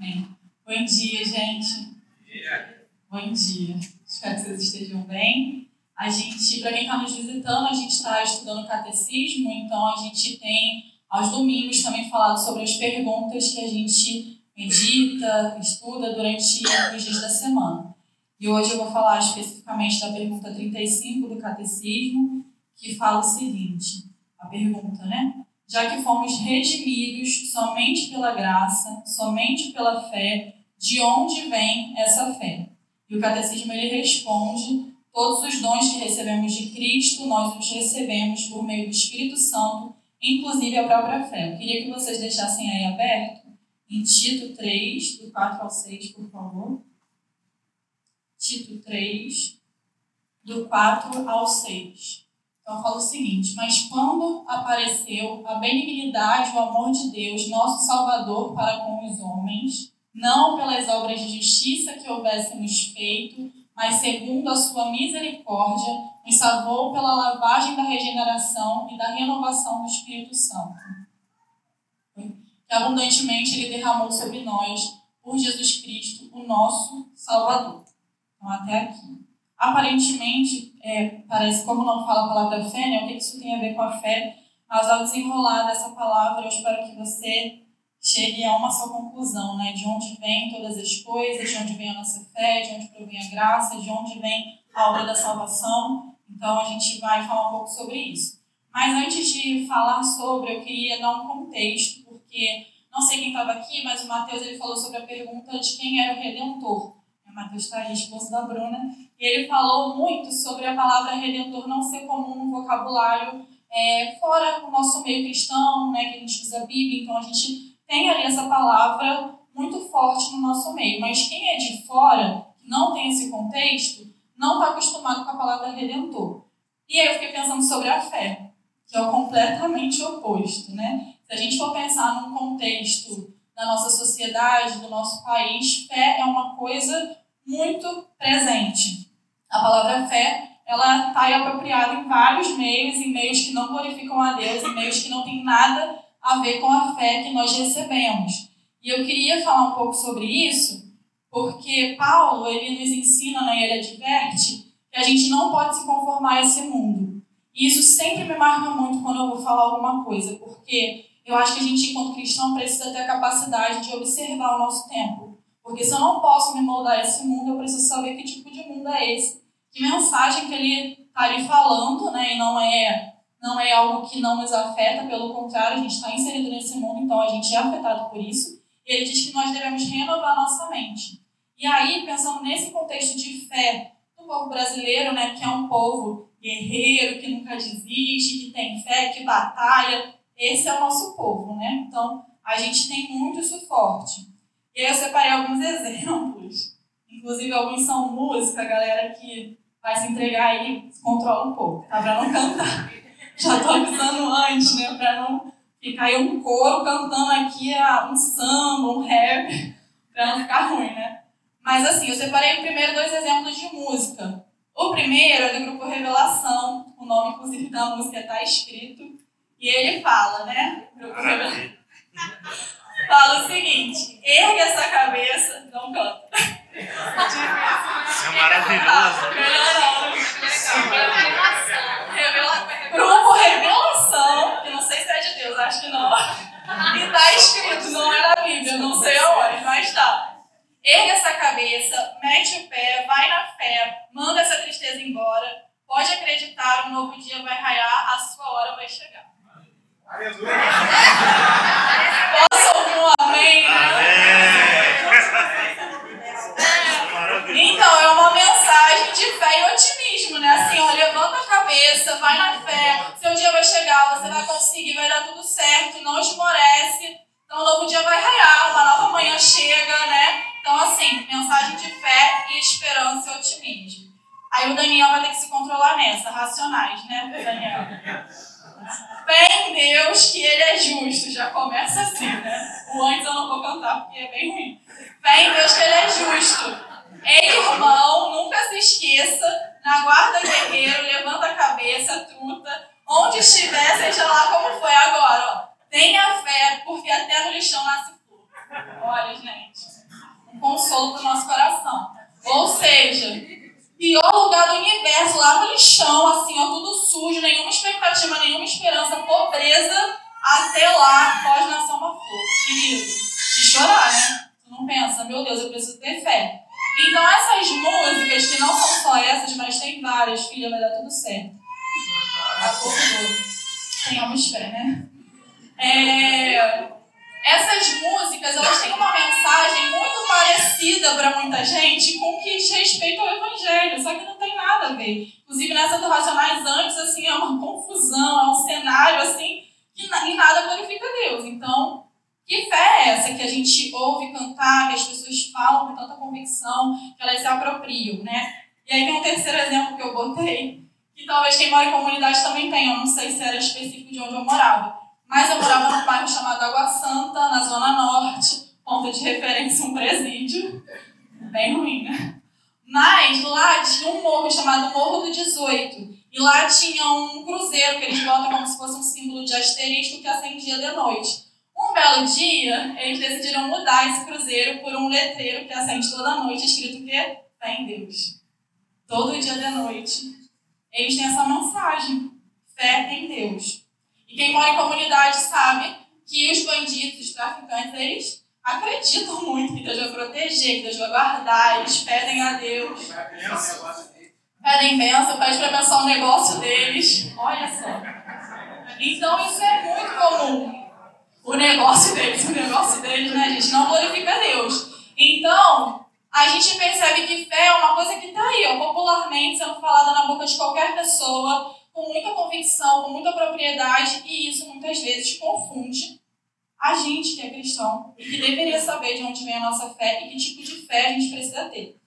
Amém. Bom dia, gente. Bom dia. Espero que vocês estejam bem. A gente, para quem está nos visitando, a gente está estudando catecismo, então a gente tem aos domingos também falado sobre as perguntas que a gente medita, estuda durante os dias da semana. E hoje eu vou falar especificamente da pergunta 35 do catecismo, que fala o seguinte: a pergunta, né? Já que fomos redimidos somente pela graça, somente pela fé, de onde vem essa fé? E o catecismo ele responde: todos os dons que recebemos de Cristo, nós os recebemos por meio do Espírito Santo, inclusive a própria fé. Eu queria que vocês deixassem aí aberto em Tito 3, do 4 ao 6, por favor. Tito 3, do 4 ao 6. Então fala o seguinte: Mas quando apareceu a benignidade o amor de Deus, nosso Salvador, para com os homens, não pelas obras de justiça que houvéssemos feito, mas segundo a sua misericórdia, nos salvou pela lavagem da regeneração e da renovação do Espírito Santo. Que abundantemente ele derramou sobre nós, por Jesus Cristo, o nosso Salvador. Então, até aqui. Aparentemente, é, parece, como não fala a palavra fé, né, o que isso tem a ver com a fé, mas ao desenrolar dessa palavra, eu espero que você chegue a uma só conclusão, né? De onde vem todas as coisas, de onde vem a nossa fé, de onde provém a graça, de onde vem a obra da salvação. Então a gente vai falar um pouco sobre isso. Mas antes de falar sobre, eu queria dar um contexto, porque não sei quem estava aqui, mas o Mateus ele falou sobre a pergunta de quem era o Redentor. Esposo da Bruna, e ele falou muito sobre a palavra Redentor não ser comum no vocabulário é, fora o nosso meio cristão, né, que a gente usa a Bíblia, então a gente tem ali essa palavra muito forte no nosso meio. Mas quem é de fora, que não tem esse contexto, não está acostumado com a palavra redentor. E aí eu fiquei pensando sobre a fé, que é o completamente oposto, né? Se a gente for pensar num contexto da nossa sociedade, do nosso país, fé é uma coisa muito presente. A palavra fé, ela está apropriada em vários meios, em meios que não glorificam a Deus, em meios que não tem nada a ver com a fé que nós recebemos. E eu queria falar um pouco sobre isso, porque Paulo, ele nos ensina, né, ele adverte, que a gente não pode se conformar a esse mundo. E isso sempre me marca muito quando eu vou falar alguma coisa, porque eu acho que a gente, enquanto cristão, precisa ter a capacidade de observar o nosso tempo. Porque se eu não posso me moldar a esse mundo, eu preciso saber que tipo de mundo é esse. Que mensagem que ele está ali falando, né? E não é não é algo que não nos afeta, pelo contrário, a gente está inserido nesse mundo, então a gente é afetado por isso. E ele diz que nós devemos renovar nossa mente. E aí, pensando nesse contexto de fé do povo brasileiro, né, que é um povo guerreiro, que nunca desiste, que tem fé, que batalha, esse é o nosso povo, né? Então, a gente tem muito isso forte. E aí eu separei alguns exemplos, inclusive alguns são música, galera que vai se entregar aí, se controla um pouco, tá? Pra não cantar já estou avisando antes, né? Para não ficar aí um coro cantando aqui um samba, um rap, para não ficar ruim, né? Mas assim, eu separei primeiro dois exemplos de música. O primeiro é do grupo Revelação, o nome inclusive da música está escrito, e ele fala, né? Grupo Revelação. Fala o seguinte: ergue essa cabeça, não canta. Isso é maravilhoso. Melhor não. Revelação. Revelação grupo Revelação, que não sei se é de Deus, acho que não. E tá escrito, não é da Bíblia, não sei aonde, mas tá. Erga essa cabeça, mete o pé, vai na fé, manda essa tristeza embora. Pode acreditar, um novo dia vai raiar, a sua hora vai chegar. Aleluia! Um amém? Né? Então, é uma mensagem de fé e otimismo, né? Assim, ó, levanta a cabeça, vai na fé, seu dia vai chegar, você vai conseguir, vai dar tudo certo, não esmorece. Então, o novo dia vai raiar, uma nova manhã chega, né? Então, assim, mensagem de fé e esperança e otimismo. Aí o Daniel vai ter que se controlar nessa, racionais, né, Daniel? Fé em Deus que Ele é justo, já começa assim, né? O antes eu não vou cantar porque é bem ruim. Fé em Deus que Ele é justo. Ei, irmão, nunca se esqueça, na guarda guerreiro, levanta a cabeça, truta, onde estiver, seja lá como foi agora. Ó. Tenha fé, porque até no lixão nasce flor. Olha, gente. consolo para o nosso coração. Ou seja, pior lugar do universo, lá no lixão, assim, ó, tudo sujo, nenhuma expectativa, nenhuma esperança, pobreza, até lá pode nascer uma flor. Querido, de chorar, né? Tu não pensa, meu Deus, eu preciso ter fé. Então essas músicas, que não são só essas, mas tem várias, filha, vai dar tudo certo. A pouco Tenhamos fé, né? É, essas músicas, elas têm uma mensagem muito parecida para muita gente com o que diz respeito ao Evangelho, só que não tem nada a ver. Inclusive, nessa do Racionais antes, assim, é uma confusão, é um cenário, assim, que em nada glorifica Deus. Então, que fé é essa que a gente ouve cantar, que as pessoas falam com tanta convicção, que elas se apropriam, né? E aí tem um terceiro exemplo que eu botei, que talvez quem mora em comunidade também tenha, eu não sei se era específico de onde eu morava. Mas eu morava num bairro chamado Água Santa, na Zona Norte, ponto de referência um presídio. Bem ruim, né? Mas lá tinha um morro chamado Morro do 18. E lá tinha um cruzeiro que eles botam como se fosse um símbolo de asterisco que acendia de noite. Um belo dia, eles decidiram mudar esse cruzeiro por um letreiro que acende toda noite, escrito o quê? Fé em Deus. Todo dia de noite. Eles têm essa mensagem. Fé em Deus. E quem mora em comunidade sabe que os bandidos, os traficantes, eles acreditam muito que Deus vai proteger, que Deus vai guardar, eles pedem a Deus. Pedem bênção, pedem para abençoar o negócio deles. Olha só. Então isso é muito comum. O negócio deles, o negócio deles, né, gente? Não glorifica Deus. Então, a gente percebe que fé é uma coisa que está aí, ó, popularmente sendo falada na boca de qualquer pessoa com muita convicção, com muita propriedade, e isso muitas vezes confunde a gente que é cristão e que deveria saber de onde vem a nossa fé e que tipo de fé a gente precisa ter.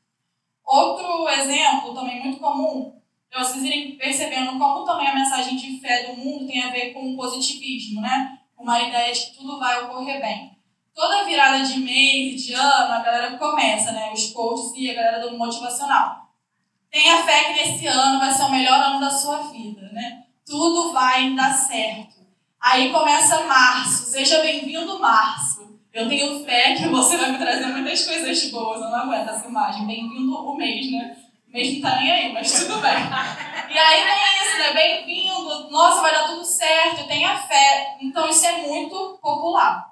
Outro exemplo, também muito comum, é vocês irem percebendo como também a mensagem de fé do mundo tem a ver com o positivismo, né? Uma ideia de que tudo vai ocorrer bem. Toda virada de mês, de ano, a galera começa, né? Os coaches e a galera do motivacional Tenha fé que nesse ano vai ser o melhor ano da sua vida, né? Tudo vai dar certo. Aí começa março. Seja bem-vindo, março. Eu tenho fé que você vai me trazer muitas coisas boas. Eu não aguento essa imagem. Bem-vindo o mês, né? O mês não tá nem aí, mas tudo bem. E aí vem isso, né? Bem-vindo. Nossa, vai dar tudo certo. Tenha fé. Então isso é muito popular.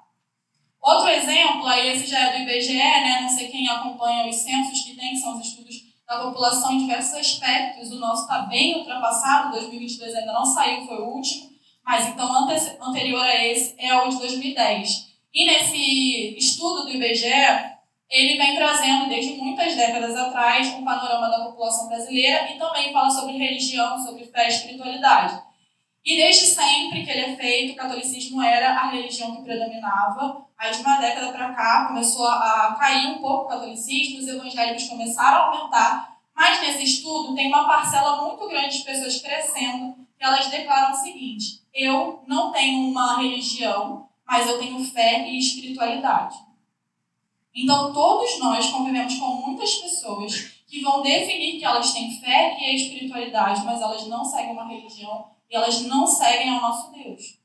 Outro exemplo, aí esse já é do IBGE, né? Não sei quem acompanha os censos que tem, que são os estudos da população em diversos aspectos. O nosso está bem ultrapassado, 2022 ainda não saiu, foi o último, mas então anterior a esse é o de 2010. E nesse estudo do IBGE, ele vem trazendo desde muitas décadas atrás um panorama da população brasileira e também fala sobre religião, sobre fé e espiritualidade. E desde sempre que ele é feito, o catolicismo era a religião que predominava. Aí, de uma década para cá, começou a cair um pouco o catolicismo, os evangélicos começaram a aumentar. Mas nesse estudo, tem uma parcela muito grande de pessoas crescendo que elas declaram o seguinte: eu não tenho uma religião, mas eu tenho fé e espiritualidade. Então, todos nós convivemos com muitas pessoas que vão definir que elas têm fé e espiritualidade, mas elas não seguem uma religião e elas não seguem ao nosso Deus.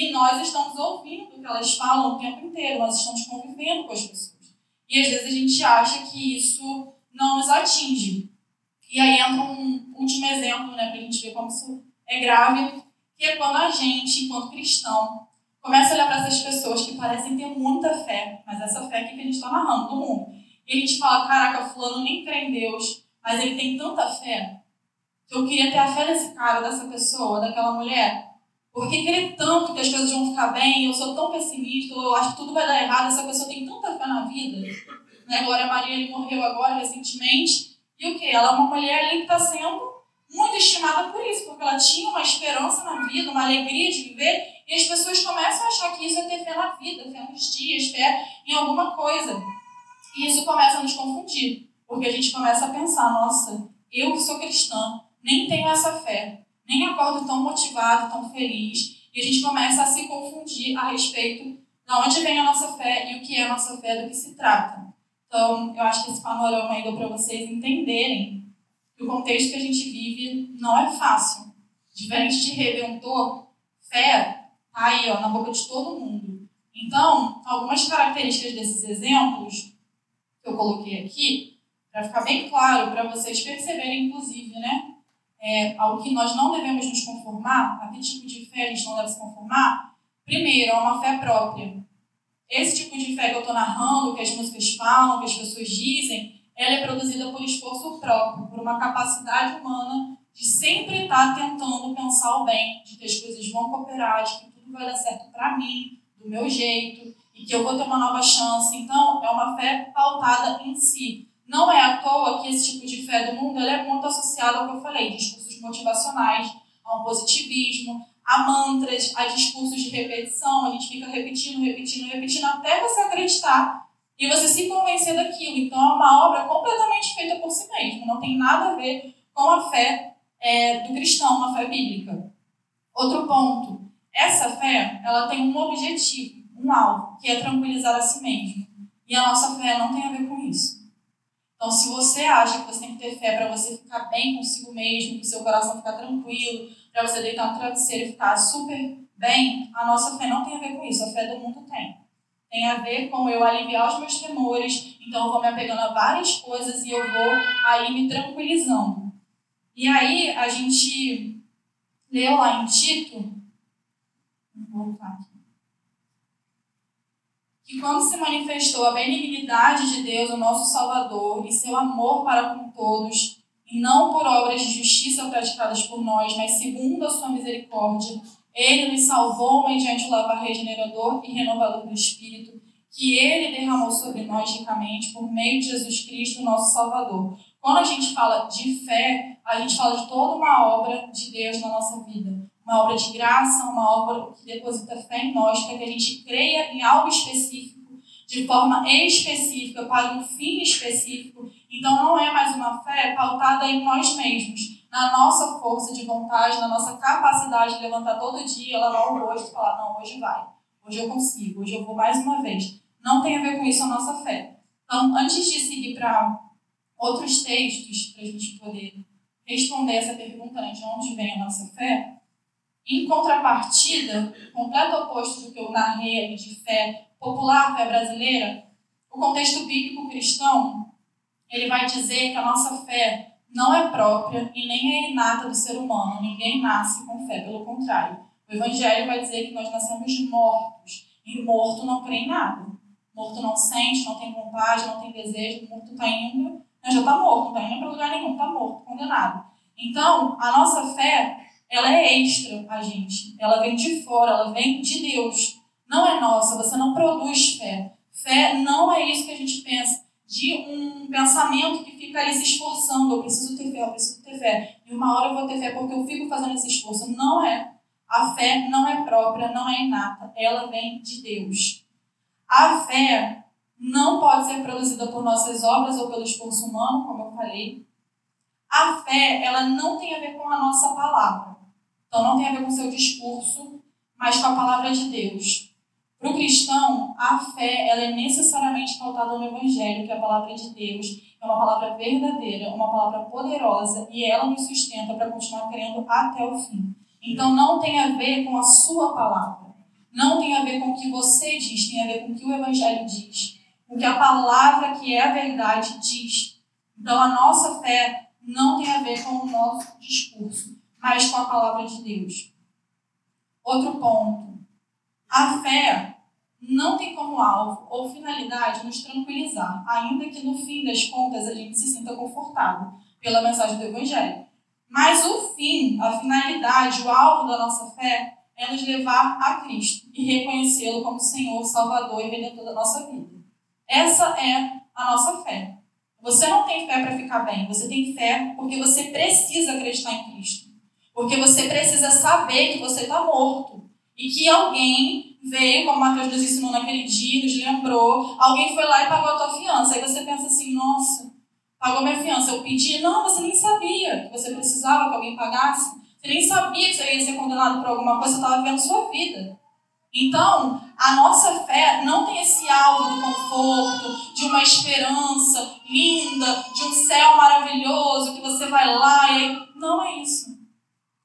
E nós estamos ouvindo o que elas falam o tempo inteiro, nós estamos convivendo com as pessoas. E às vezes a gente acha que isso não nos atinge. E aí entra um último exemplo, né, para a gente ver como isso é grave, que é quando a gente, enquanto cristão, começa a olhar para essas pessoas que parecem ter muita fé, mas essa fé que a gente está narrando do mundo. E a gente fala, caraca, fulano nem crê em Deus, mas ele tem tanta fé eu queria ter a fé desse cara, dessa pessoa, daquela mulher. Porque querer tanto que as coisas vão ficar bem, eu sou tão pessimista, eu acho que tudo vai dar errado, essa pessoa tem tanta fé na vida. Né? Glória Maria ele morreu agora, recentemente. E o que? Ela é uma mulher ali que está sendo muito estimada por isso, porque ela tinha uma esperança na vida, uma alegria de viver, e as pessoas começam a achar que isso é ter fé na vida, fé nos dias, fé em alguma coisa. E isso começa a nos confundir, porque a gente começa a pensar, nossa, eu que sou cristã, nem tenho essa fé, nem acordo tão motivado, tão feliz, e a gente começa a se confundir a respeito de onde vem a nossa fé e o que é a nossa fé, do que se trata. Então, eu acho que esse panorama aí deu para vocês entenderem que o contexto que a gente vive não é fácil. Diferente de Redentor, fé está aí ó, na boca de todo mundo. Então, algumas características desses exemplos que eu coloquei aqui, para ficar bem claro, para vocês perceberem, inclusive, né? É, ao que nós não devemos nos conformar, a que tipo de fé a gente não deve se conformar, primeiro, é uma fé própria. Esse tipo de fé que eu estou narrando, que as músicas falam, que as pessoas dizem, ela é produzida por esforço próprio, por uma capacidade humana de sempre estar tentando pensar o bem, de que as coisas vão cooperar, de que tudo vai dar certo para mim, do meu jeito, e que eu vou ter uma nova chance. Então, é uma fé pautada em si. Não é à toa que esse tipo de fé do mundo é muito associado ao que eu falei, discursos motivacionais, a um positivismo, a mantras, a discursos de repetição. A gente fica repetindo, repetindo, repetindo até você acreditar e você se convencer daquilo. Então, é uma obra completamente feita por si mesmo. Não tem nada a ver com a fé é, do cristão, uma fé bíblica. Outro ponto. Essa fé, ela tem um objetivo, um alvo, que é tranquilizar a si mesmo. E a nossa fé não tem a ver com isso. Então, se você acha que você tem que ter fé para você ficar bem consigo mesmo, para o seu coração ficar tranquilo, para você deitar no travesseiro e ficar super bem, a nossa fé não tem a ver com isso. A fé do mundo tem tem a ver com eu aliviar os meus temores, então eu vou me apegando a várias coisas e eu vou aí me tranquilizando. E aí a gente leu lá em Tito, vou voltar aqui, que quando se manifestou a benignidade de Deus, o nosso Salvador, e seu amor para com todos, e não por obras de justiça praticadas por nós, mas segundo a sua misericórdia, ele nos salvou mediante o lavar regenerador e renovador do Espírito, que ele derramou sobre nós ricamente por meio de Jesus Cristo, nosso Salvador. Quando a gente fala de fé, a gente fala de toda uma obra de Deus na nossa vida. Uma obra de graça, uma obra que deposita fé em nós, para que a gente creia em algo específico, de forma específica, para um fim específico. Então não é mais uma fé pautada em nós mesmos, na nossa força de vontade, na nossa capacidade de levantar todo dia, lavar o rosto e falar: não, hoje vai, hoje eu consigo, hoje eu vou mais uma vez. Não tem a ver com isso a nossa fé. Então, antes de seguir para outros textos, para a gente poder responder essa pergunta né, de onde vem a nossa fé, em contrapartida, completo oposto do que eu narrei ali de fé popular, fé brasileira, o contexto bíblico cristão, ele vai dizer que a nossa fé não é própria e nem é inata do ser humano. Ninguém nasce com fé, pelo contrário. O Evangelho vai dizer que nós nascemos mortos. E morto não crê em nada. Morto não sente, não tem vontade, não tem desejo. Morto está indo, né, já está morto, não está indo para lugar nenhum, está morto, condenado. Então, a nossa fé, ela é extra a gente. Ela vem de fora, ela vem de Deus. Não é nossa, você não produz fé. Fé não é isso que a gente pensa de um pensamento que fica ali se esforçando. Eu preciso ter fé, eu preciso ter fé. E uma hora eu vou ter fé porque eu fico fazendo esse esforço. Não é. A fé não é própria, não é inata. Ela vem de Deus. A fé não pode ser produzida por nossas obras ou pelo esforço humano, como eu falei. A fé, ela não tem a ver com a nossa palavra. Então, não tem a ver com o seu discurso, mas com a palavra de Deus. Para o cristão, a fé ela é necessariamente pautada no Evangelho, que é a palavra de Deus. É uma palavra verdadeira, uma palavra poderosa e ela nos sustenta para continuar crendo até o fim. Então não tem a ver com a sua palavra. Não tem a ver com o que você diz, tem a ver com o que o Evangelho diz. O que a palavra que é a verdade diz. Então a nossa fé não tem a ver com o nosso discurso, mas com a palavra de Deus. Outro ponto a fé não tem como alvo ou finalidade nos tranquilizar, ainda que no fim das contas a gente se sinta confortável pela mensagem do Evangelho. Mas o fim, a finalidade, o alvo da nossa fé é nos levar a Cristo e reconhecê-lo como Senhor, Salvador e Redentor da nossa vida. Essa é a nossa fé. Você não tem fé para ficar bem, você tem fé porque você precisa acreditar em Cristo. Porque você precisa saber que você está morto e que alguém veio, como Mateus nos ensinou naquele dia, nos lembrou, alguém foi lá e pagou a tua fiança. Aí você pensa assim, nossa, pagou minha fiança. Eu pedi, não, você nem sabia que você precisava que alguém pagasse. Você nem sabia que você ia ser condenado por alguma coisa, você estava vivendo sua vida. Então, a nossa fé não tem esse alvo do conforto, de uma esperança linda, de um céu maravilhoso que você vai lá e. Não é isso.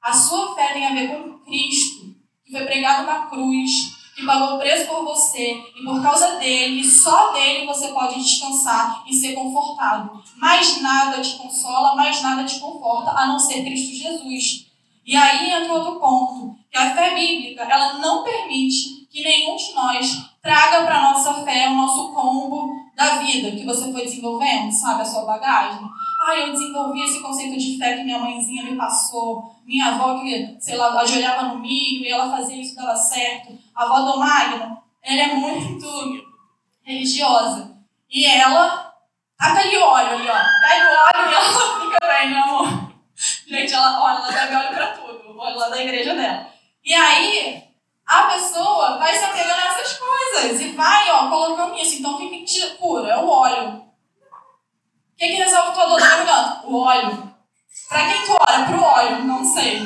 A sua fé tem a ver com Cristo que foi pregado na cruz, que pagou o preço por você, e por causa dele, só dele você pode descansar e ser confortado. Mais nada te consola, mais nada te conforta, a não ser Cristo Jesus. E aí entra outro ponto, que a fé bíblica, ela não permite que nenhum de nós traga para nossa fé o nosso combo da vida que você foi desenvolvendo, sabe, a sua bagagem. Ah, eu desenvolvi esse conceito de fé que minha mãezinha me passou, minha avó que, sei lá, ajoelhava no milho e ela fazia isso dava certo. A avó do Magno, ela é muito religiosa. E ela taca ali óleo ali, ó. Pega o óleo e ela fica bem, meu amor. Gente, ela, olha, ela deve óleo pra tudo. O óleo lá da igreja dela. E aí, a pessoa vai se apegando a essas coisas e vai, ó, colocando isso. Então, o que, que te cura? É o óleo. O que, que resolve tua dor da garganta? O óleo. Para quem tu ora? Pro óleo? Não sei.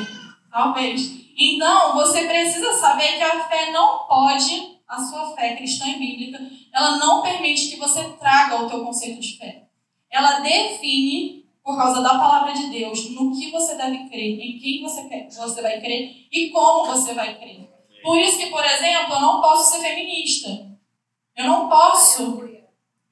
Talvez. Então, você precisa saber que a fé não pode, a sua fé cristã e bíblica, ela não permite que você traga o teu conceito de fé. Ela define, por causa da palavra de Deus, no que você deve crer, em quem você, quer, você vai crer e como você vai crer. Por isso que, por exemplo, eu não posso ser feminista. Eu não posso.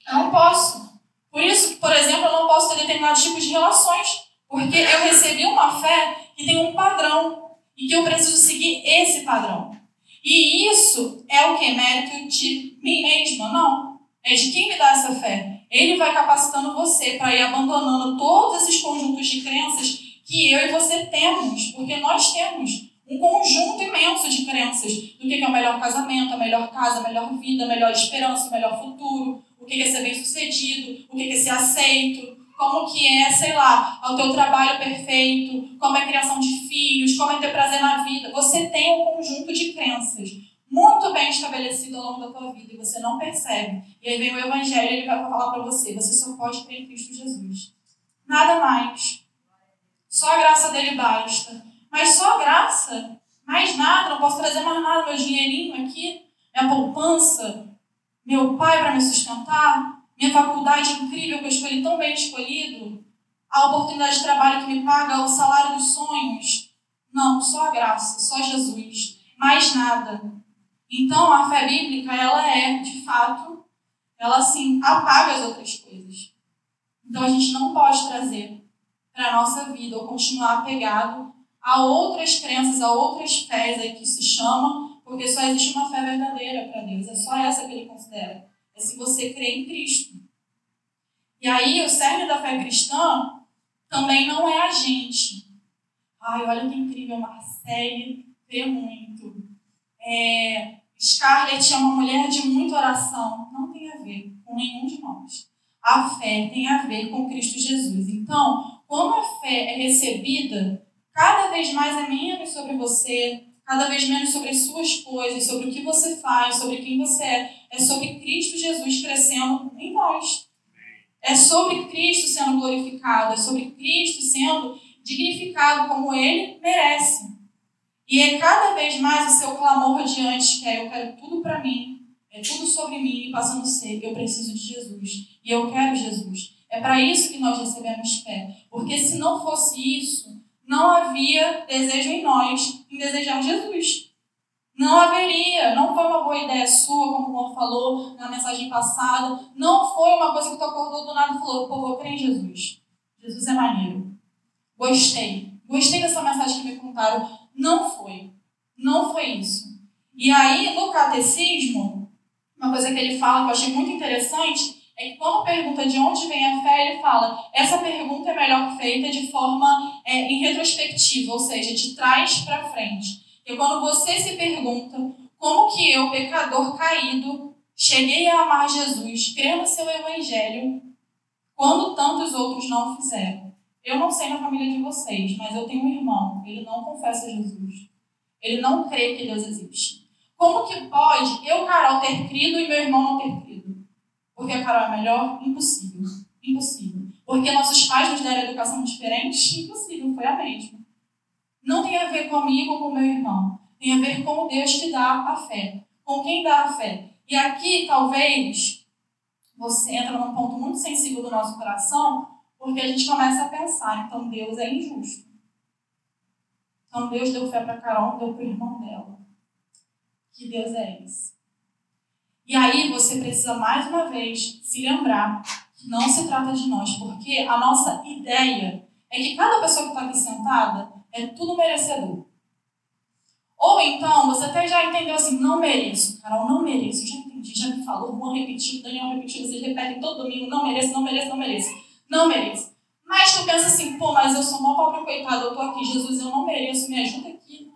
Eu não posso. Por isso, por exemplo, eu não posso ter determinados tipos de relações, porque eu recebi uma fé que tem um padrão e que eu preciso seguir esse padrão. E isso é o que? Mérito de mim mesma? Não. É de quem me dá essa fé. Ele vai capacitando você para ir abandonando todos esses conjuntos de crenças que eu e você temos, porque nós temos um conjunto imenso de crenças do que é o melhor casamento, a melhor casa, a melhor vida, a melhor esperança, o melhor futuro, que é ser bem sucedido, o que é ser aceito, como que é, sei lá, o teu trabalho perfeito, como é a criação de filhos, como é ter prazer na vida. Você tem um conjunto de crenças muito bem estabelecido ao longo da tua vida e você não percebe. E aí vem o evangelho e ele vai falar para você, você só pode crer em Cristo Jesus. Nada mais. Só a graça dele basta. Mas só a graça, mais nada, não posso trazer mais nada, meu dinheirinho aqui, minha poupança, meu pai para me sustentar, minha faculdade incrível que eu escolhi tão bem escolhido, a oportunidade de trabalho que me paga, o salário dos sonhos. Não, só a graça, só Jesus, mais nada. Então a fé bíblica, ela é, de fato, ela assim apaga as outras coisas. Então a gente não pode trazer para a nossa vida ou continuar apegado a outras crenças, a outras fés aí que se chamam porque só existe uma fé verdadeira para Deus. É só essa que ele considera. É se você crê em Cristo. E aí, o cerne da fé cristã também não é a gente. Ai, olha que incrível, Marcele crê muito. É, Scarlett é uma mulher de muita oração. Não tem a ver com nenhum de nós. A fé tem a ver com Cristo Jesus. Então, quando a fé é recebida, cada vez mais é menos sobre você, cada vez menos sobre as suas coisas, sobre o que você faz, sobre quem você é. É sobre Cristo Jesus crescendo em nós. É sobre Cristo sendo glorificado, é sobre Cristo sendo dignificado como ele merece. E é cada vez mais o seu clamor diante, que é eu quero tudo para mim, é tudo sobre mim, passando a ser, eu preciso de Jesus. E eu quero Jesus. É para isso que nós recebemos fé. Porque se não fosse isso, não havia desejo em nós em desejar Jesus. Não haveria, não foi uma boa ideia sua, como o Juan falou na mensagem passada. Não foi uma coisa que tu acordou do nada e falou, pô, vou crer em Jesus. Jesus é maneiro. Gostei. Gostei dessa mensagem que me contaram. Não foi. Não foi isso. E aí, no catecismo, uma coisa que ele fala que eu achei muito interessante é que quando pergunta de onde vem a fé, ele fala: essa pergunta é melhor feita de forma é, em retrospectiva, ou seja, de trás para frente. E quando você se pergunta como que eu, pecador caído, cheguei a amar Jesus, crer no seu evangelho, quando tantos outros não fizeram. Eu não sei na família de vocês, mas eu tenho um irmão, ele não confessa Jesus. Ele não crê que Deus existe. Como que pode eu, Carol, ter crido e meu irmão não ter crido? Porque a Carol é melhor? Impossível. Impossível. Porque nossos pais nos deram educação diferente? Impossível, foi a mesma. Não tem a ver comigo ou com meu irmão. Tem a ver com Deus que dá a fé. Com quem dá a fé. E aqui, talvez, você entra num ponto muito sensível do nosso coração, porque a gente começa a pensar, então Deus é injusto. Então Deus deu fé para Carol, deu para o irmão dela. que Deus é esse. E aí você precisa mais uma vez se lembrar que não se trata de nós, porque a nossa ideia é que cada pessoa que está aqui sentada é tudo merecedor. Ou então, você até já entendeu assim, não mereço. Carol, não mereço. Já entendi, já me falou. Juan repetiu, Daniel repetiu, vocês repetem todo domingo, não mereço, não mereço, não mereço. Não mereço. Mas tu pensa assim, pô, mas eu sou uma pobre coitada, eu tô aqui, Jesus, eu não mereço, me ajuda aqui.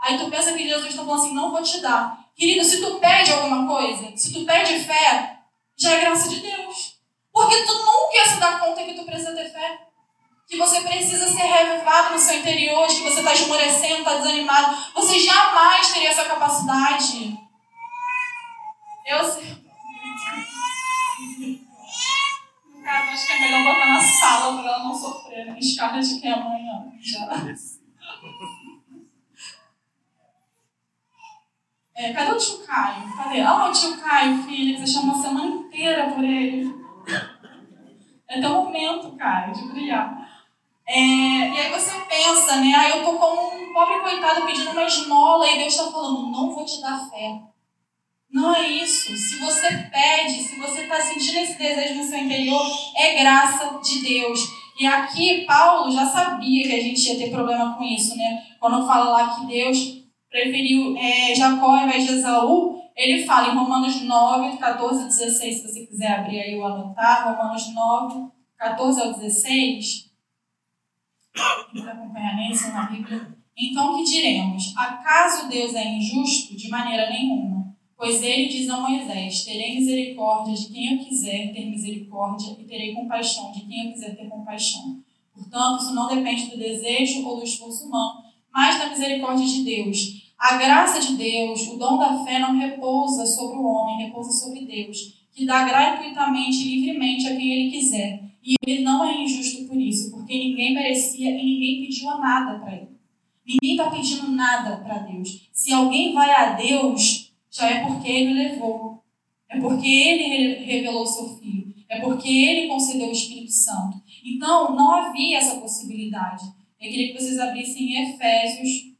Aí tu pensa que Jesus está falando assim, não vou te dar. Querido, se tu pede alguma coisa, se tu pede fé, já é graça de Deus. Porque tu nunca ia se dar conta que tu precisa ter fé que você precisa ser revivado no seu interior, que você está esmorecendo, está desanimado. Você jamais teria essa capacidade. Eu sei. No caso, acho que é melhor botar na sala para ela não sofrer né? escala de que é amanhã. Já. É, cadê o tio Caio? Cadê? Ah, o tio Caio, filho, você chamou a semana inteira por ele. É teu momento, Caio, de brilhar. É, e aí você pensa, né? Aí eu tô como um pobre coitado pedindo uma esmola e Deus está falando, não vou te dar fé. Não é isso. Se você pede, se você está sentindo esse desejo no seu interior, é graça de Deus. E aqui Paulo já sabia que a gente ia ter problema com isso, né? Quando fala lá que Deus preferiu é, Jacó ao invés de Esaú, ele fala em Romanos 9, 14 16, se você quiser abrir aí o anotar, Romanos 9, 14 ao 16 para acompanhar nesse na Bíblia. Então, que diremos? Acaso Deus é injusto? De maneira nenhuma. Pois ele diz a Moisés: Terei misericórdia de quem eu quiser ter misericórdia, e terei compaixão de quem eu quiser ter compaixão. Portanto, isso não depende do desejo ou do esforço humano, mas da misericórdia de Deus. A graça de Deus, o dom da fé, não repousa sobre o homem, repousa sobre Deus, que dá gratuitamente e livremente a quem ele quiser. E ele não é injusto por isso, porque ninguém merecia e ninguém pediu nada para ele. Ninguém está pedindo nada para Deus. Se alguém vai a Deus, já é porque ele levou. É porque ele revelou seu filho. É porque ele concedeu o Espírito Santo. Então, não havia essa possibilidade. Eu queria que vocês abrissem em Efésios, que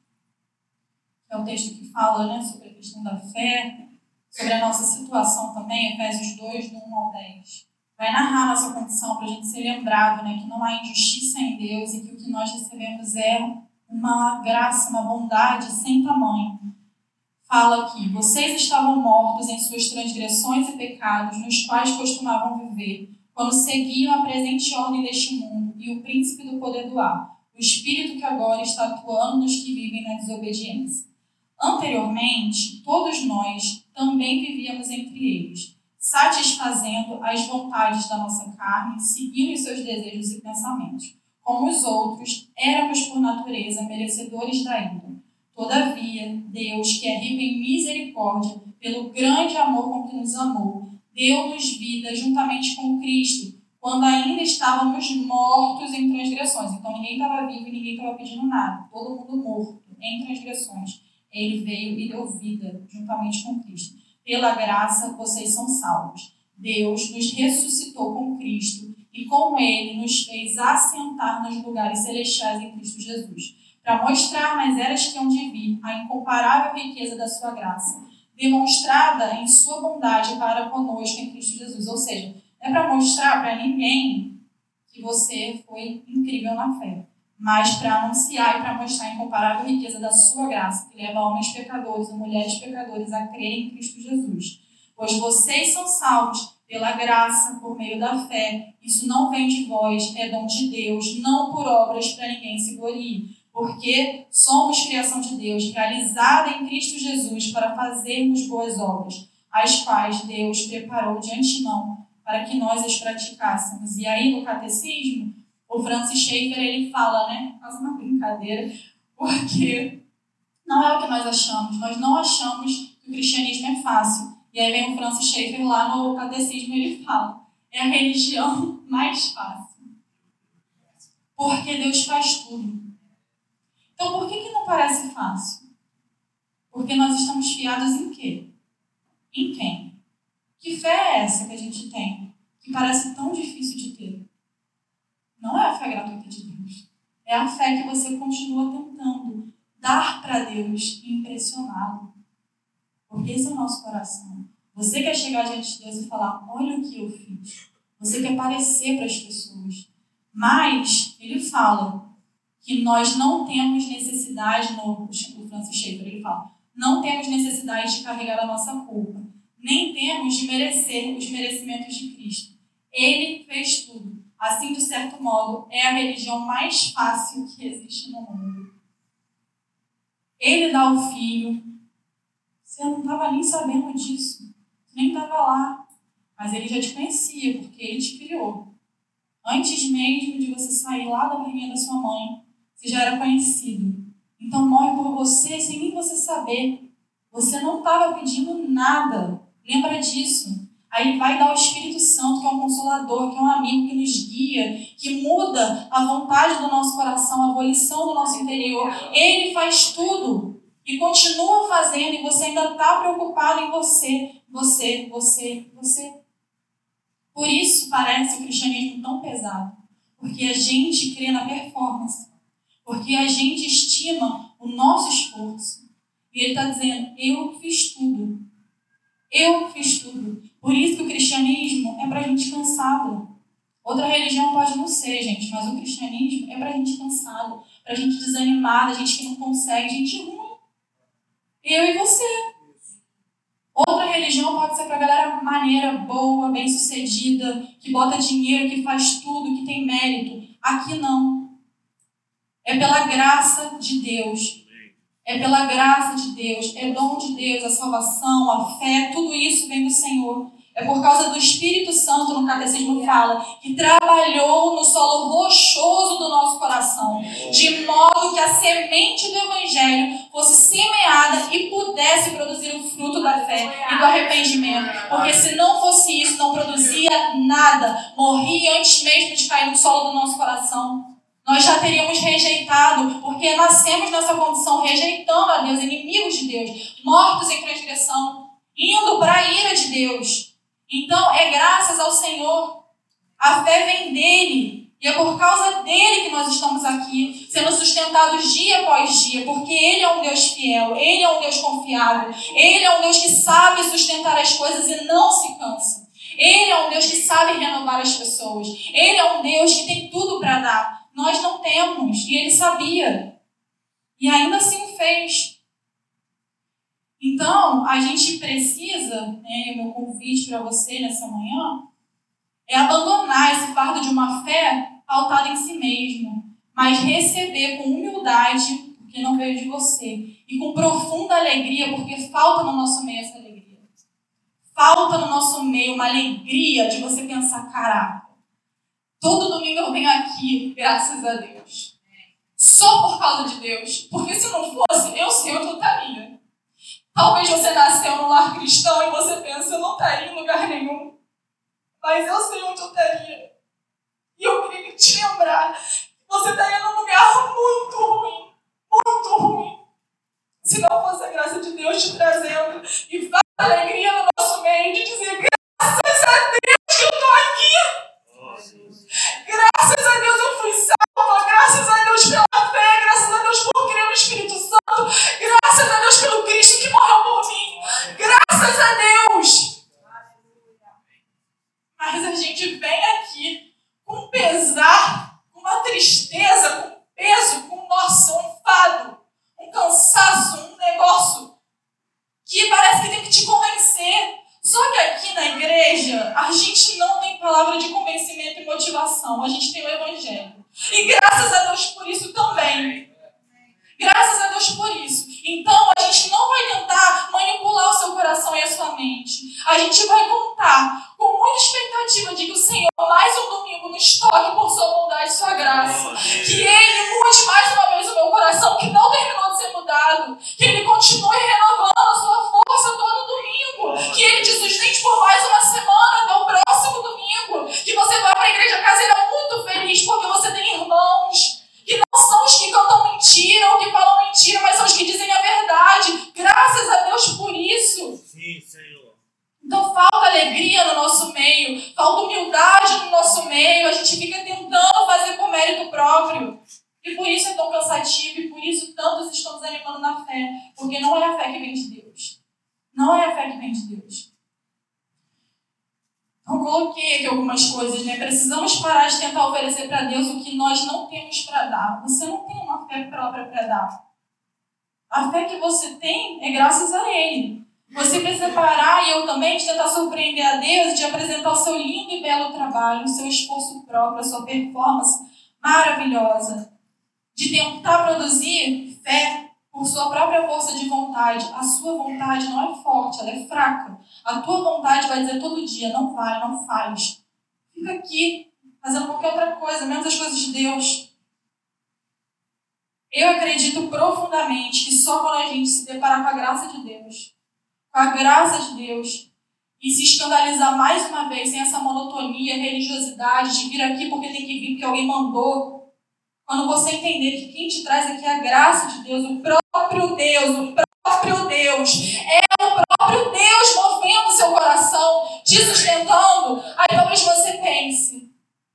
é o texto que fala né, sobre a questão da fé, sobre a nossa situação também, Efésios 2, do 1 ao 10 vai narrar nossa condição para a gente ser lembrado né, que não há injustiça em Deus e que o que nós recebemos é uma graça, uma bondade sem tamanho. Fala aqui: vocês estavam mortos em suas transgressões e pecados, nos quais costumavam viver, quando seguiam a presente ordem deste mundo e o príncipe do poder do ar, o espírito que agora está atuando nos que vivem na desobediência. Anteriormente, todos nós também vivíamos entre eles satisfazendo as vontades da nossa carne, seguindo os seus desejos e pensamentos. Como os outros, éramos por natureza merecedores da ira. Todavia, Deus, que é rico em misericórdia, pelo grande amor com que nos amou, deu-nos vida juntamente com Cristo, quando ainda estávamos mortos em transgressões. Então ninguém estava vivo e ninguém estava pedindo nada, todo mundo morto em transgressões. Ele veio e deu vida juntamente com Cristo pela graça vocês são salvos. Deus nos ressuscitou com Cristo e com Ele nos fez assentar nos lugares celestiais em Cristo Jesus, para mostrar nas eras que hão de vir a incomparável riqueza da sua graça, demonstrada em sua bondade para conosco em Cristo Jesus. Ou seja, não é para mostrar para ninguém que você foi incrível na fé mas para anunciar e para mostrar a incomparável riqueza da sua graça, que leva homens pecadores e mulheres pecadores a crerem em Cristo Jesus. Pois vocês são salvos pela graça, por meio da fé. Isso não vem de vós, é dom de Deus, não por obras para ninguém se glorie. Porque somos criação de Deus, realizada em Cristo Jesus para fazermos boas obras, as quais Deus preparou de antemão para que nós as praticássemos. E aí no catecismo, o Francis Schaeffer ele fala, né? Faz uma brincadeira, porque não é o que nós achamos. Nós não achamos que o cristianismo é fácil. E aí vem o Francis Schaeffer lá no catecismo ele fala: é a religião mais fácil. Porque Deus faz tudo. Então por que, que não parece fácil? Porque nós estamos fiados em quê? Em quem? Que fé é essa que a gente tem? Que parece tão difícil de ter. Não é a fé gratuita de Deus. É a fé que você continua tentando dar para Deus e impressioná-lo. Porque esse é o nosso coração. Você quer chegar diante de Deus e falar: olha o que eu fiz. Você quer parecer para as pessoas. Mas ele fala que nós não temos necessidade, no, o Francis Schaeffer, ele fala, não temos necessidade de carregar a nossa culpa, nem temos de merecer os merecimentos de Cristo. Ele fez tudo. Assim, de certo modo, é a religião mais fácil que existe no mundo. Ele dá o filho. Você não estava nem sabendo disso. Nem estava lá. Mas ele já te conhecia, porque ele te criou. Antes mesmo de você sair lá da barriguinha da sua mãe, você já era conhecido. Então morre por você sem nem você saber. Você não estava pedindo nada. Lembra disso. Aí vai dar o Espírito Santo, que é um consolador, que é um amigo que nos guia, que muda a vontade do nosso coração, a volição do nosso interior. Ele faz tudo e continua fazendo, e você ainda está preocupado em você, você, você, você. Por isso parece o cristianismo tão pesado, porque a gente crê na performance, porque a gente estima o nosso esforço. E ele está dizendo: eu fiz tudo. Eu fiz tudo. Por isso que o cristianismo é para gente cansado. Outra religião pode não ser, gente, mas o cristianismo é para gente cansado, para gente desanimada, gente que não consegue, gente ruim. Eu e você. Outra religião pode ser para galera maneira, boa, bem-sucedida, que bota dinheiro, que faz tudo, que tem mérito. Aqui não. É pela graça de Deus é pela graça de Deus, é dom de Deus, a salvação, a fé, tudo isso vem do Senhor. É por causa do Espírito Santo, no Catecismo fala, que trabalhou no solo rochoso do nosso coração, de modo que a semente do Evangelho fosse semeada e pudesse produzir o fruto da fé e do arrependimento. Porque se não fosse isso, não produzia nada, morria antes mesmo de cair no solo do nosso coração nós já teríamos rejeitado, porque nascemos nessa condição rejeitando a Deus, inimigos de Deus, mortos em transgressão, indo para a ira de Deus. Então, é graças ao Senhor. A fé vem dele. E é por causa dele que nós estamos aqui, sendo sustentados dia após dia, porque ele é um Deus fiel, ele é um Deus confiável, ele é um Deus que sabe sustentar as coisas e não se cansa. Ele é um Deus que sabe renovar as pessoas. Ele é um Deus que tem tudo para dar. Nós não temos, e ele sabia. E ainda assim fez. Então, a gente precisa, né, meu convite para você nessa manhã, é abandonar esse fardo de uma fé pautada em si mesmo, mas receber com humildade, porque não veio de você, e com profunda alegria, porque falta no nosso meio essa alegria. Falta no nosso meio uma alegria de você pensar, caraca, Todo domingo eu venho aqui, graças a Deus. Só por causa de Deus. Porque se não fosse, eu sei onde eu estaria. Talvez você nasceu num lar cristão e você pensa, eu não estaria em lugar nenhum. Mas eu sei onde eu estaria. E eu queria te lembrar que você estaria num lugar muito ruim. Muito ruim. Se não fosse a graça de Deus te trazendo e alegria no nosso meio de dizer graças a Deus que eu estou aqui. Graças a Deus eu fui salva. Graças a Deus pela fé. Graças a Deus por crer no Espírito Santo. Graças a Deus pelo Cristo que morreu por mim. Graças a Deus. Mas a gente vem aqui com pesar, com uma tristeza, com peso, com nossa, um fado, um cansaço, um negócio que parece que tem que te convencer. Só que aqui na igreja, a gente não tem palavra de convencimento e motivação, a gente tem o Evangelho. E graças a Deus por isso também. Graças a Deus por isso. Então, a gente não vai tentar manipular o seu coração e a sua mente. A gente vai contar com muita expectativa de que o Senhor, mais um domingo, nos toque por sua bondade e sua graça. Que Ele mude mais uma vez o meu coração, que não terminou de ser mudado. Que Ele continue renovando a sua força todo domingo. Que Ele te sustente por mais uma semana até o próximo domingo. Que você vá para a igreja caseira muito feliz, porque você tem irmãos que não são os que cantam mentira ou que falam mentira, mas são os que dizem a verdade. Graças a Deus por isso. Sim, Senhor. Então falta alegria no nosso meio, falta humildade no nosso meio, a gente fica tentando fazer por mérito próprio. E por isso é tão cansativo e por isso tantos estão desanimando na fé, porque não é a fé que vem de Deus. Não é a fé que vem de Deus. Então, coloquei aqui algumas coisas, né? Precisamos parar de tentar oferecer para Deus o que nós não temos para dar. Você não tem uma fé própria para dar. A fé que você tem é graças a Ele. Você precisa parar, e eu também, de tentar surpreender a Deus, de apresentar o seu lindo e belo trabalho, o seu esforço próprio, a sua performance maravilhosa. De tentar produzir fé por sua própria força de vontade. A sua vontade não é forte, ela é fraca. A tua vontade vai dizer todo dia: não vai, não faz. Fica aqui, fazendo qualquer outra coisa, menos as coisas de Deus. Eu acredito profundamente que só quando a gente se deparar com a graça de Deus, com a graça de Deus, e se escandalizar mais uma vez sem essa monotonia, religiosidade de vir aqui porque tem que vir porque alguém mandou. Quando você entender que quem te traz aqui é a graça de Deus, o próprio Deus, o próprio Deus, é o próprio Deus movendo seu coração, te sustentando, aí talvez você pense: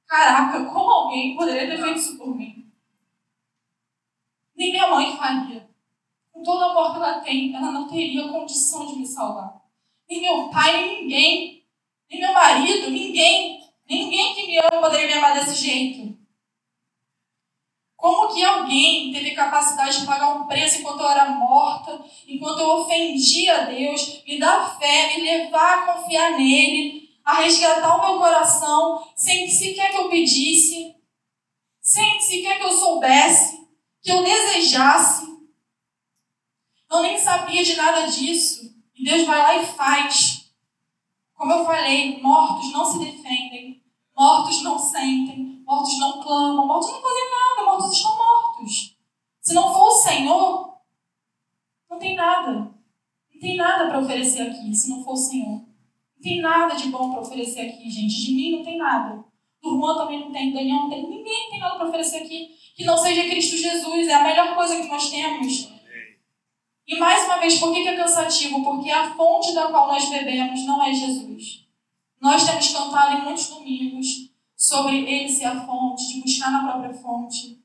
caraca, como alguém poderia ter feito isso por mim? Nem minha mãe faria. Com todo o amor que ela tem, ela não teria condição de me salvar. Nem meu pai, nem ninguém. Nem meu marido, ninguém. Ninguém que me ama poderia me amar desse jeito. Como que alguém teve capacidade de pagar um preço enquanto eu era morta, enquanto eu ofendia a Deus, me dar fé, me levar a confiar nele, a resgatar o meu coração, sem que sequer que eu pedisse, sem que sequer que eu soubesse, que eu desejasse. Eu nem sabia de nada disso. E Deus vai lá e faz. Como eu falei, mortos não se defendem, mortos não sentem, mortos não clamam, mortos não fazem nada, mortos estão mortos. Se não for o Senhor, não tem nada. Não tem nada para oferecer aqui, se não for o Senhor. Não tem nada de bom para oferecer aqui, gente. De mim não tem nada. Do Juan também não tem, do Daniel não tem. Ninguém tem nada para oferecer aqui que não seja Cristo Jesus. É a melhor coisa que nós temos. E mais uma vez, por que é cansativo? Porque a fonte da qual nós bebemos não é Jesus. Nós temos cantado em muitos domingos sobre ele ser a fonte, de buscar na própria fonte.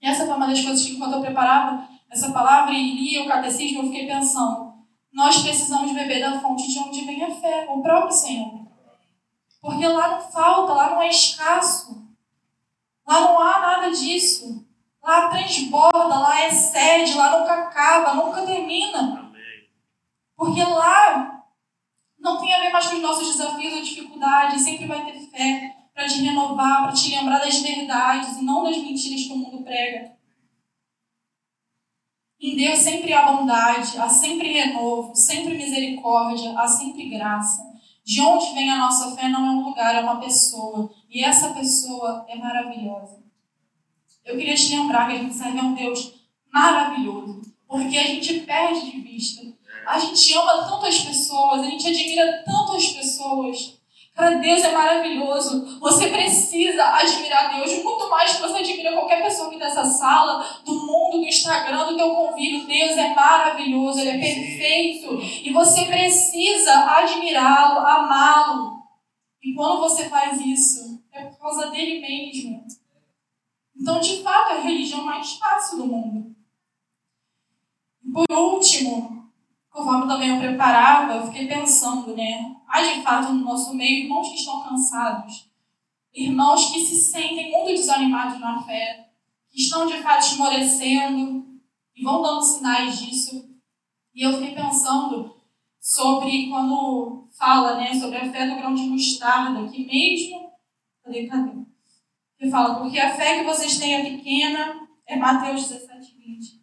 E essa foi uma das coisas que, enquanto eu preparava essa palavra e lia o catecismo, eu fiquei pensando: nós precisamos beber da fonte de onde vem a fé, o próprio Senhor. Porque lá não falta, lá não é escasso. Lá não há nada disso. Lá transborda, lá excede, lá nunca acaba, nunca termina. Porque lá não tem a ver mais com os nossos desafios ou dificuldades, sempre vai ter fé para te renovar, para te lembrar das verdades e não das mentiras que o mundo prega. Em Deus sempre há bondade, há sempre renovo, sempre misericórdia, há sempre graça. De onde vem a nossa fé não é um lugar, é uma pessoa. E essa pessoa é maravilhosa. Eu queria te lembrar que a gente serve a um Deus maravilhoso. Porque a gente perde de vista. A gente ama tantas pessoas, a gente admira tantas pessoas. Cara, Deus é maravilhoso. Você precisa admirar Deus muito mais que você admira qualquer pessoa aqui dessa sala, do mundo, do Instagram, do teu convívio. Deus é maravilhoso, Ele é perfeito. E você precisa admirá-lo, amá-lo. E quando você faz isso, é por causa dele mesmo. Então, de fato, é a religião mais fácil do mundo. Por último, conforme também eu preparava, eu fiquei pensando, né? Há de fato no nosso meio irmãos que estão cansados, irmãos que se sentem muito desanimados na fé, que estão de fato esmorecendo e vão dando sinais disso. E eu fiquei pensando sobre quando fala, né, sobre a fé do grão de mostarda, que mesmo. Cadê, cadê? Que fala, porque a fé que vocês têm é pequena, é Mateus 17, 20.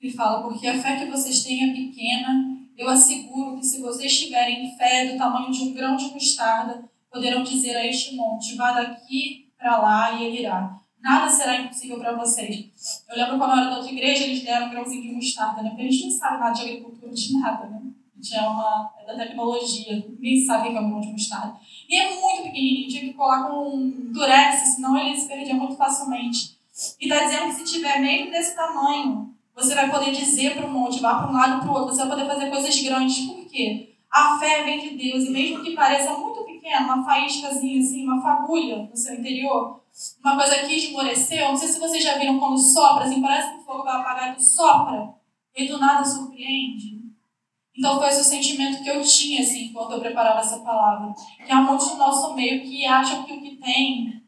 Que fala, porque a fé que vocês têm é pequena, eu asseguro que se vocês tiverem fé do tamanho de um grão de mostarda, poderão dizer a este monte, vá daqui para lá e ele irá. Nada será impossível para vocês. Eu lembro quando eu era da outra igreja, eles deram um grãozinho de mostarda, né? Porque a gente não sabe nada de agricultura, de nada, né? A gente é, uma, é da tecnologia, ninguém sabe o que é um grão de mostarda. E é muito pequenininho, tinha que colar com durex, senão ele se perdia muito facilmente. E está dizendo que se tiver meio desse tamanho, você vai poder dizer para o monte, vá para um lado para o outro, você vai poder fazer coisas grandes. Por quê? A fé vem de Deus, e mesmo que pareça muito pequena, uma faíscazinha assim, uma fagulha no seu interior, uma coisa que esmoreceu, não sei se vocês já viram quando sopra, assim, parece que o fogo vai apagar e sopra, e do nada surpreende. Então foi esse o sentimento que eu tinha, assim, enquanto eu preparava essa palavra. Que há muitos do nosso meio que acham que o que tem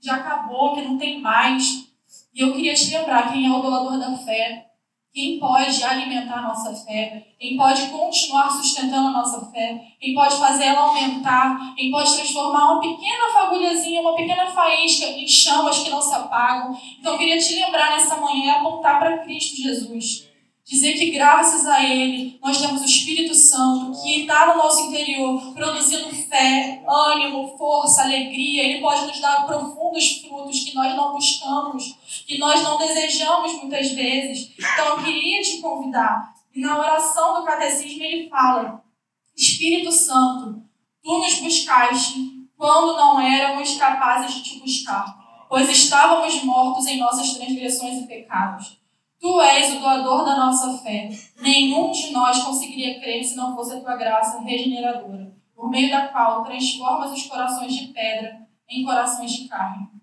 já acabou, que não tem mais. E eu queria te lembrar quem é o doador da fé, quem pode alimentar a nossa fé, quem pode continuar sustentando a nossa fé, quem pode fazer ela aumentar, quem pode transformar uma pequena fagulhazinha, uma pequena faísca em chamas que não se apagam. Então eu queria te lembrar nessa manhã e apontar para Cristo Jesus. Dizer que graças a Ele nós temos o Espírito Santo que está no nosso interior, produzindo fé, ânimo, força, alegria. Ele pode nos dar profundos frutos que nós não buscamos, que nós não desejamos muitas vezes. Então eu queria te convidar. E na oração do catecismo ele fala: Espírito Santo, tu nos buscaste quando não éramos capazes de te buscar, pois estávamos mortos em nossas transgressões e pecados. Tu és o doador da nossa fé. Nenhum de nós conseguiria crer se não fosse a tua graça regeneradora, por meio da qual transformas os corações de pedra em corações de carne.